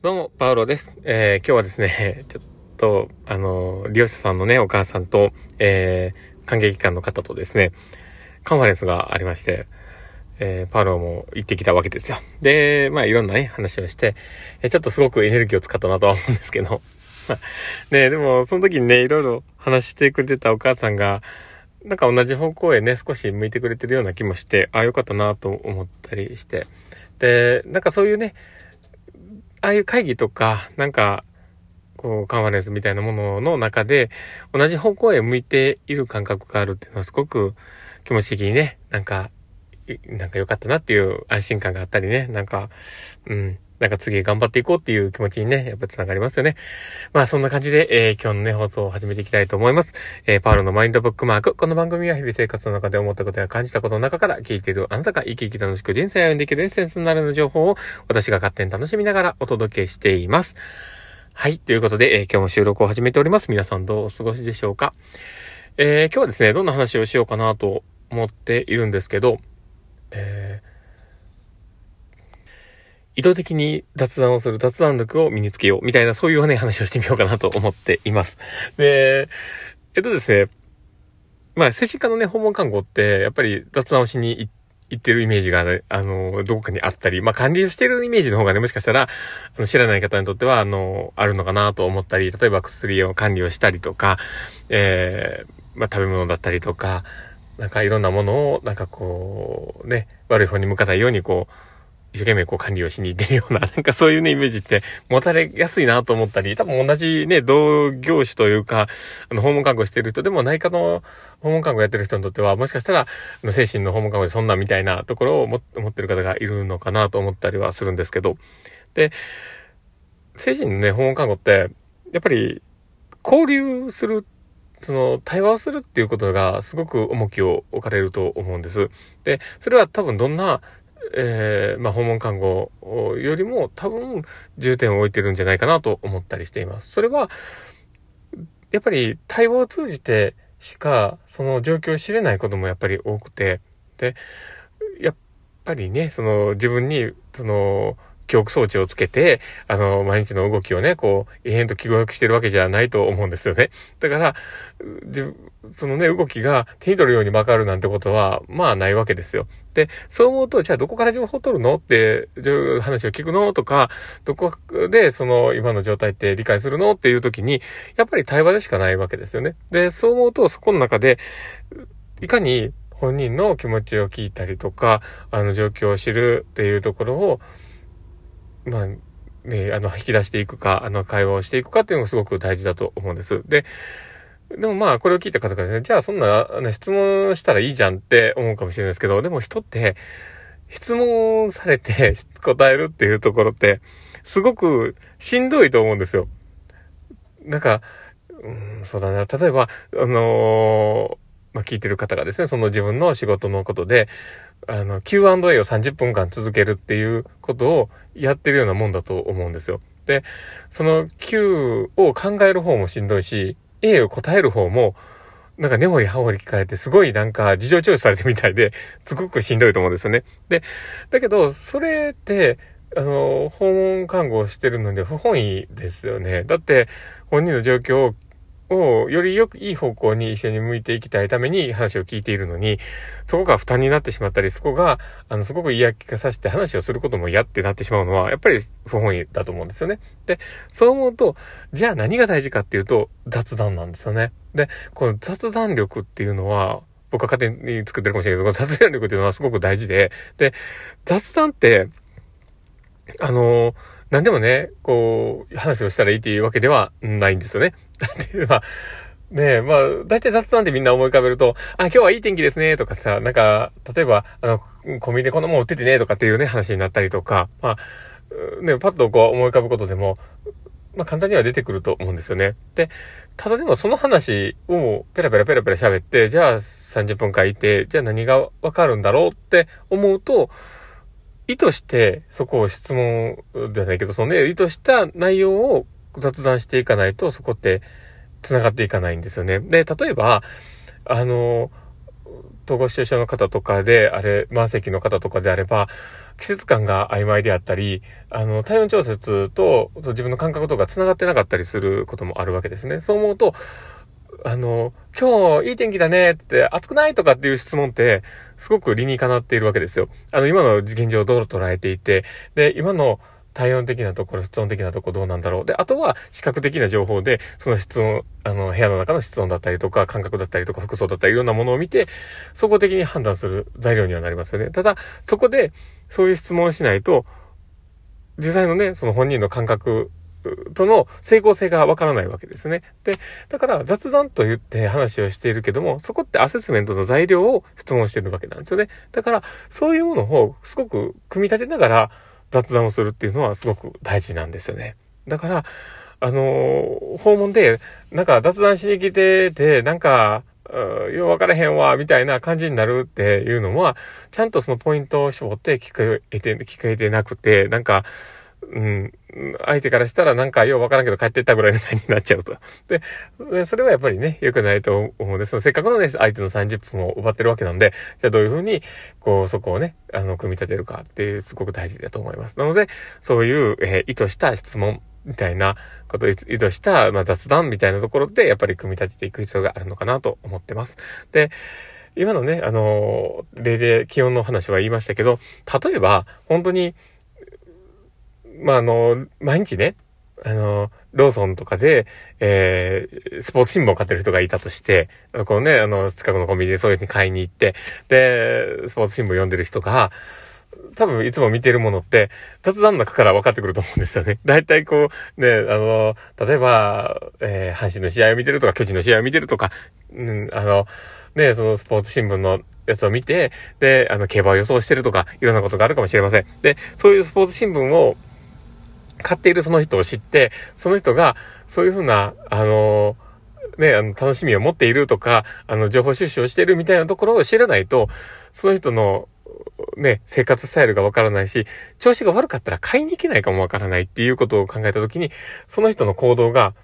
どうも、パウロです。えー、今日はですね、ちょっと、あの、利用者さんのね、お母さんと、えー、関係機関の方とですね、カンファレンスがありまして、えー、パウロも行ってきたわけですよ。で、まあいろんなね、話をして、えちょっとすごくエネルギーを使ったなとは思うんですけど、ね、でもその時にね、いろいろ話してくれてたお母さんが、なんか同じ方向へね、少し向いてくれてるような気もして、ああ、よかったなと思ったりして。で、なんかそういうね、ああいう会議とか、なんか、こう、カンファレンスみたいなものの中で、同じ方向へ向いている感覚があるっていうのはすごく気持ち的にね、なんか、なんか良かったなっていう安心感があったりね、なんか、うん、なんか次頑張っていこうっていう気持ちにね、やっぱ繋がりますよね。まあそんな感じで、えー、今日のね、放送を始めていきたいと思います。えー、パウロのマインドブックマーク。この番組は日々生活の中で思ったことや感じたことの中から聞いているあなたが生き生き楽しく人生を歩んでいけるエッセンスになるの情報を私が勝手に楽しみながらお届けしています。はい。ということで、えー、今日も収録を始めております。皆さんどうお過ごしでしょうか？えー、今日はですね、どんな話をしようかなと思っているんですけど、えー意図的に雑談をする雑談力を身につけようみたいなそういうね、話をしてみようかなと思っています。で、えっとですね、まあ、精神科のね、訪問看護って、やっぱり雑談をしに行ってるイメージが、ね、あの、どこかにあったり、まあ、管理をしてるイメージの方がね、もしかしたら、あの知らない方にとっては、あの、あるのかなと思ったり、例えば薬を管理をしたりとか、えー、まあ、食べ物だったりとか、なんかいろんなものを、なんかこう、ね、悪い方に向かないように、こう、一生懸命こう管理をしに行ってるような、なんかそういうね、イメージって持たれやすいなと思ったり、多分同じね、同業種というか、あの、訪問看護してる人でも内科の訪問看護やってる人にとっては、もしかしたら、精神の訪問看護でそんなみたいなところを持ってる方がいるのかなと思ったりはするんですけど、で、精神のね、訪問看護って、やっぱり、交流するその、対話をするっていうことがすごく重きを置かれると思うんです。で、それは多分どんなえー、まあ、訪問看護よりも多分重点を置いてるんじゃないかなと思ったりしています。それは、やっぱり対話を通じてしかその状況を知れないこともやっぱり多くて、で、やっぱりね、その自分に、その、記憶装置をつけて、あの、毎日の動きをね、こう、永遠と記憶してるわけじゃないと思うんですよね。だから、そのね、動きが手に取るようにわかるなんてことは、まあないわけですよ。で、そう思うと、じゃあどこから情報を取るのって、話を聞くのとか、どこでその今の状態って理解するのっていう時に、やっぱり対話でしかないわけですよね。で、そう思うと、そこの中で、いかに本人の気持ちを聞いたりとか、あの状況を知るっていうところを、まあ、ね、あの、引き出していくか、あの、会話をしていくかっていうのがすごく大事だと思うんです。で、でもまあ、これを聞いた方がですね、じゃあそんな、ね、質問したらいいじゃんって思うかもしれないですけど、でも人って、質問されて 答えるっていうところって、すごくしんどいと思うんですよ。なんか、うん、そうだな。例えば、あのー、まあ、聞いてる方がですね、その自分の仕事のことで、あの、Q&A を30分間続けるっていうことをやってるようなもんだと思うんですよ。で、その Q を考える方もしんどいし、A を答える方も、なんか根掘り葉掘り聞かれて、すごいなんか事情聴取されてみたいで、すごくしんどいと思うんですよね。で、だけど、それって、あの、訪問看護をしてるので不本意ですよね。だって、本人の状況ををよりよくいい方向に一緒に向いていきたいために話を聞いているのに、そこが負担になってしまったり、そこが、あの、すごく嫌気がさして話をすることも嫌ってなってしまうのは、やっぱり不本意だと思うんですよね。で、そう思うと、じゃあ何が大事かっていうと、雑談なんですよね。で、この雑談力っていうのは、僕は勝手に作ってるかもしれないけど、雑談力っていうのはすごく大事で、で、雑談って、あの何でもね、こう、話をしたらいいっていうわけではないんですよね。だって、まあ、ねえ、まあ、大体雑談でみんな思い浮かべると、あ、今日はいい天気ですね、とかさ、なんか、例えば、あの、コンビニでこんなもん売っててね、とかっていうね、話になったりとか、まあ、ね、パッとこう思い浮かぶことでも、まあ簡単には出てくると思うんですよね。で、ただでもその話をペラペラペラペラ喋って、じゃあ30分間いて、じゃあ何がわかるんだろうって思うと、意図してそこを質問ではないけど、そのね、意図した内容を雑談していかないと、そこって繋がっていかないんですよね。で、例えば、あの、統合失調症の方とかで、あれ、慢性期の方とかであれば、季節感が曖昧であったり、あの、体温調節と自分の感覚とか繋がってなかったりすることもあるわけですね。そう思うと、あの、今日いい天気だねって、暑くないとかっていう質問って、すごく理にかなっているわけですよ。あの、今の現状をどう捉えていて、で、今の体温的なところ、室温的なところどうなんだろう。で、あとは視覚的な情報で、その室温、あの、部屋の中の室温だったりとか、感覚だったりとか、服装だったり、いろんなものを見て、総合的に判断する材料にはなりますよね。ただ、そこで、そういう質問をしないと、実際のね、その本人の感覚との整合性がわからないわけですね。で、だから雑談と言って話をしているけども、そこってアセスメントの材料を質問してるわけなんですよね。だから、そういうものをすごく組み立てながら雑談をするっていうのはすごく大事なんですよね。だから、あのー、訪問で、なんか雑談しに来てて、なんか、よう分からへんわ、みたいな感じになるっていうのは、ちゃんとそのポイントを絞って聞こえて、聞こえてなくて、なんか、うん、相手からしたらなんかようわからんけど帰ってったぐらいの感じになっちゃうと。で、それはやっぱりね、良くないと思うんです。せっかくのね、相手の30分を奪ってるわけなんで、じゃあどういうふうに、こう、そこをね、あの、組み立てるかっていう、すごく大事だと思います。なので、そういう、えー、意図した質問みたいなこと意図した、まあ、雑談みたいなところで、やっぱり組み立てていく必要があるのかなと思ってます。で、今のね、あの、例で気温の話は言いましたけど、例えば、本当に、まあ、あの、毎日ね、あの、ローソンとかで、えー、スポーツ新聞を買ってる人がいたとして、このね、あの、近くのコンビニでそういうふうに買いに行って、で、スポーツ新聞読んでる人が、多分いつも見てるものって、雑談の中から分かってくると思うんですよね。大体こう、ね、あの、例えば、えー、阪神の試合を見てるとか、巨人の試合を見てるとか、うん、あの、ね、そのスポーツ新聞のやつを見て、で、あの、競馬を予想してるとか、いろんなことがあるかもしれません。で、そういうスポーツ新聞を買っているその人を知って、その人が、そういうふうな、あのね、あの、楽しみを持っているとか、あの、情報収集をしているみたいなところを知らないと、その人の、ね、生活スタイルがわからないし、調子が悪かったら買いに行けないかもわからないっていうことを考えたときに、その人の行動が、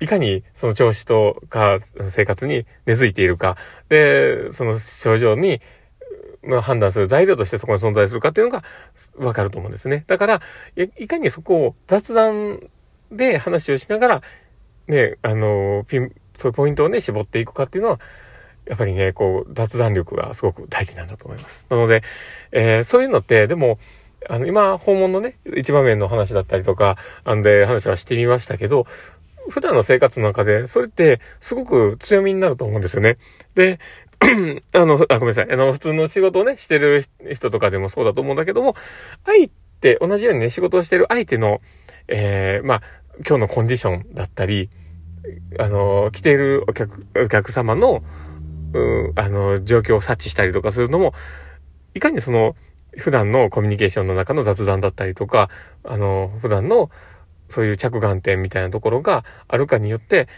いかにその調子とか生活に根付いているか、で、その症状にまあ、判断する材料としてそこに存在するかっていうのがわかると思うんですね。だから、いかにそこを雑談で話をしながら、ね、あの、ピン、そういうポイントをね、絞っていくかっていうのは、やっぱりね、こう、雑談力がすごく大事なんだと思います。なので、えー、そういうのって、でも、あの、今、訪問のね、一場面の話だったりとか、あんで話はしてみましたけど、普段の生活の中で、それってすごく強みになると思うんですよね。で、あの、あ、ごめんなさい。あの、普通の仕事をね、してる人とかでもそうだと思うんだけども、相手、同じようにね、仕事をしてる相手の、えー、まあ、今日のコンディションだったり、あの、来ているお客、お客様の、うん、あの、状況を察知したりとかするのも、いかにその、普段のコミュニケーションの中の雑談だったりとか、あの、普段の、そういう着眼点みたいなところがあるかによって、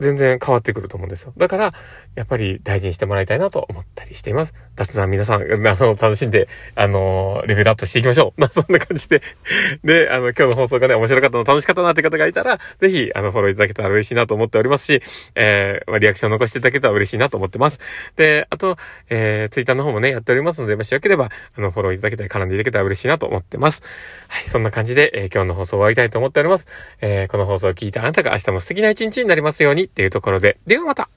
全然変わってくると思うんですよ。だから、やっぱり大事にしてもらいたいなと思ったりしています。雑談皆さん、あの、楽しんで、あの、レベルアップしていきましょう。ま、そんな感じで。で、あの、今日の放送がね、面白かったの、楽しかったなって方がいたら、ぜひ、あの、フォローいただけたら嬉しいなと思っておりますし、えー、まあ、リアクション残していただけたら嬉しいなと思ってます。で、あと、えー、ツイッターの方もね、やっておりますので、もしよければ、あの、フォローいただけたり、絡んでいただけたら嬉しいなと思ってます。はい、そんな感じで、えー、今日の放送終わりたいと思っております。えー、この放送を聞いたあなたが明日も素敵な一日になりますようにっていうところで、ではまた。